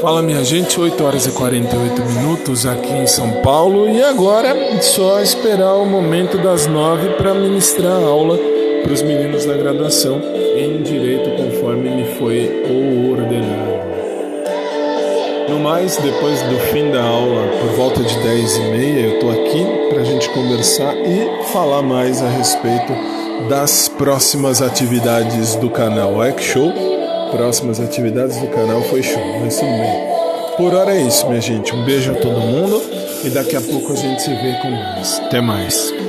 Fala minha gente, 8 horas e 48 minutos aqui em São Paulo e agora só esperar o momento das 9 para ministrar a aula para os meninos da graduação em direito conforme me foi ordenado. No mais, depois do fim da aula, por volta de 10 e meia, eu estou aqui para a gente conversar e falar mais a respeito das próximas atividades do canal Ec Show próximas atividades do canal foi show, mas tudo bem. Por hora é isso, minha gente. Um beijo a todo mundo e daqui a pouco a gente se vê com mais. Até mais.